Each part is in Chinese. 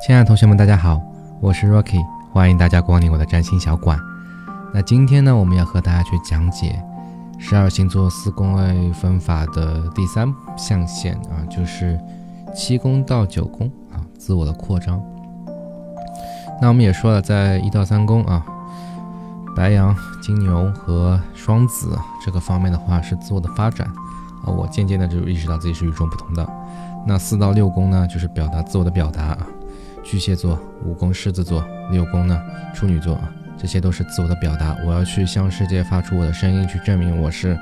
亲爱的同学们，大家好，我是 Rocky，欢迎大家光临我的占星小馆。那今天呢，我们要和大家去讲解十二星座四宫位分法的第三象限啊，就是七宫到九宫啊，自我的扩张。那我们也说了，在一到三宫啊，白羊、金牛和双子这个方面的话，是自我的发展啊，我渐渐的就意识到自己是与众不同的。那四到六宫呢，就是表达自我的表达啊。巨蟹座、五宫狮子座、六宫呢处女座啊，这些都是自我的表达。我要去向世界发出我的声音，去证明我是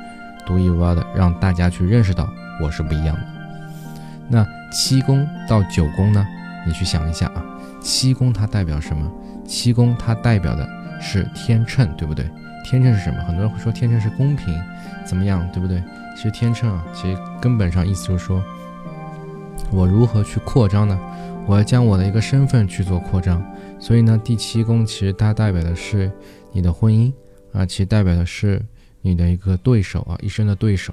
独一无二的，让大家去认识到我是不一样的。那七宫到九宫呢？你去想一下啊，七宫它代表什么？七宫它代表的是天秤，对不对？天秤是什么？很多人会说天秤是公平，怎么样，对不对？其实天秤啊，其实根本上意思就是说，我如何去扩张呢？我要将我的一个身份去做扩张，所以呢，第七宫其实它代表的是你的婚姻啊，其实代表的是你的一个对手啊，一生的对手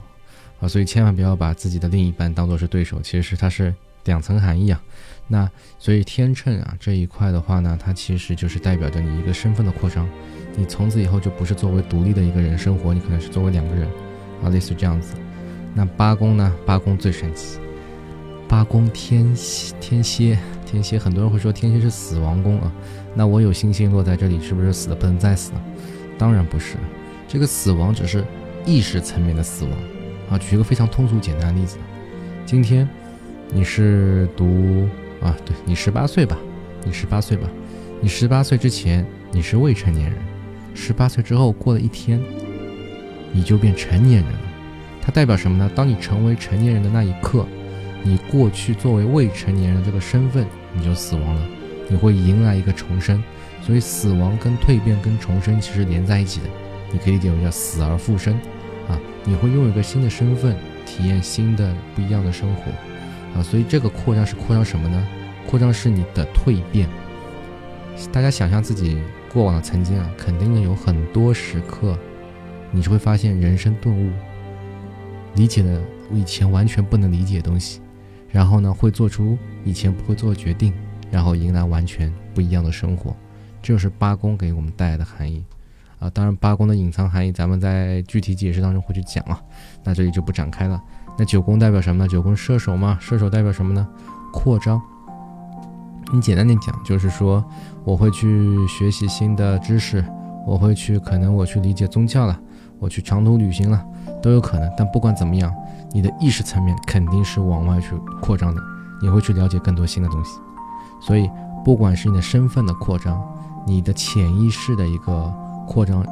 啊，所以千万不要把自己的另一半当做是对手，其实是它是两层含义啊。那所以天秤啊这一块的话呢，它其实就是代表着你一个身份的扩张，你从此以后就不是作为独立的一个人生活，你可能是作为两个人啊，类似这样子。那八宫呢？八宫最神奇。八宫天蝎，天蝎，天蝎，很多人会说天蝎是死亡宫啊。那我有星星落在这里，是不是死的不能再死了？当然不是，这个死亡只是意识层面的死亡啊。举一个非常通俗简单的例子，今天你是读啊，对你十八岁吧，你十八岁吧，你十八岁之前你是未成年人，十八岁之后过了一天，你就变成年人了。它代表什么呢？当你成为成年人的那一刻。你过去作为未成年人这个身份，你就死亡了，你会迎来一个重生，所以死亡跟蜕变跟重生其实连在一起的，你可以理解为叫死而复生，啊，你会拥有一个新的身份，体验新的不一样的生活，啊，所以这个扩张是扩张什么呢？扩张是你的蜕变。大家想象自己过往的曾经啊，肯定有很多时刻，你就会发现人生顿悟，理解了我以前完全不能理解的东西。然后呢，会做出以前不会做的决定，然后迎来完全不一样的生活，这就是八宫给我们带来的含义啊。当然，八宫的隐藏含义，咱们在具体解释当中会去讲啊，那这里就不展开了。那九宫代表什么呢？九宫射手嘛，射手代表什么呢？扩张。你简单点讲，就是说我会去学习新的知识，我会去可能我去理解宗教了，我去长途旅行了，都有可能。但不管怎么样。你的意识层面肯定是往外去扩张的，你会去了解更多新的东西，所以不管是你的身份的扩张，你的潜意识的一个扩张，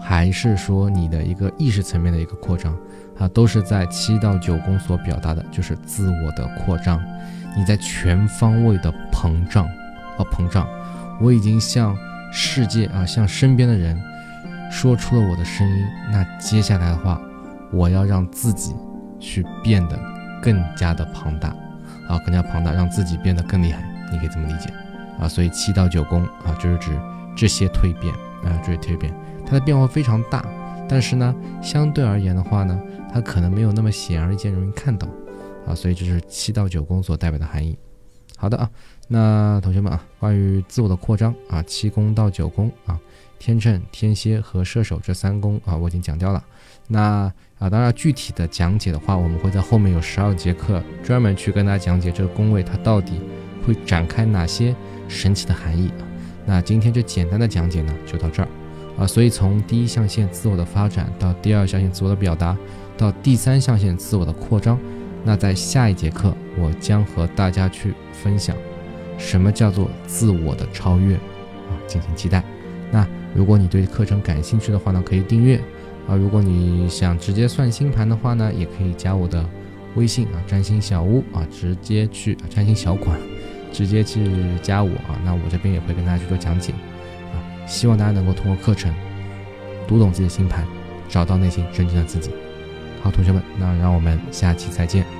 还是说你的一个意识层面的一个扩张，啊，都是在七到九宫所表达的，就是自我的扩张，你在全方位的膨胀，啊，膨胀，我已经向世界啊，向身边的人说出了我的声音，那接下来的话，我要让自己。去变得更加的庞大，啊，更加庞大，让自己变得更厉害，你可以这么理解，啊，所以七到九宫啊，就是指这些蜕变啊，这些蜕变，它的变化非常大，但是呢，相对而言的话呢，它可能没有那么显而易见，容易看到，啊，所以这是七到九宫所代表的含义。好的啊，那同学们啊，关于自我的扩张啊，七宫到九宫啊，天秤、天蝎和射手这三宫啊，我已经讲掉了。那啊，当然具体的讲解的话，我们会在后面有十二节课专门去跟大家讲解这个宫位它到底会展开哪些神奇的含义。那今天这简单的讲解呢，就到这儿啊。所以从第一象限自我的发展到第二象限自我的表达，到第三象限自我的扩张。那在下一节课，我将和大家去分享什么叫做自我的超越啊，敬请期待。那如果你对课程感兴趣的话呢，可以订阅啊。如果你想直接算星盘的话呢，也可以加我的微信啊，占星小屋啊，直接去占星小馆，直接去加我啊。那我这边也会跟大家去做讲解啊。希望大家能够通过课程读懂自己的星盘，找到内心真正的自己。好，同学们，那让我们下期再见。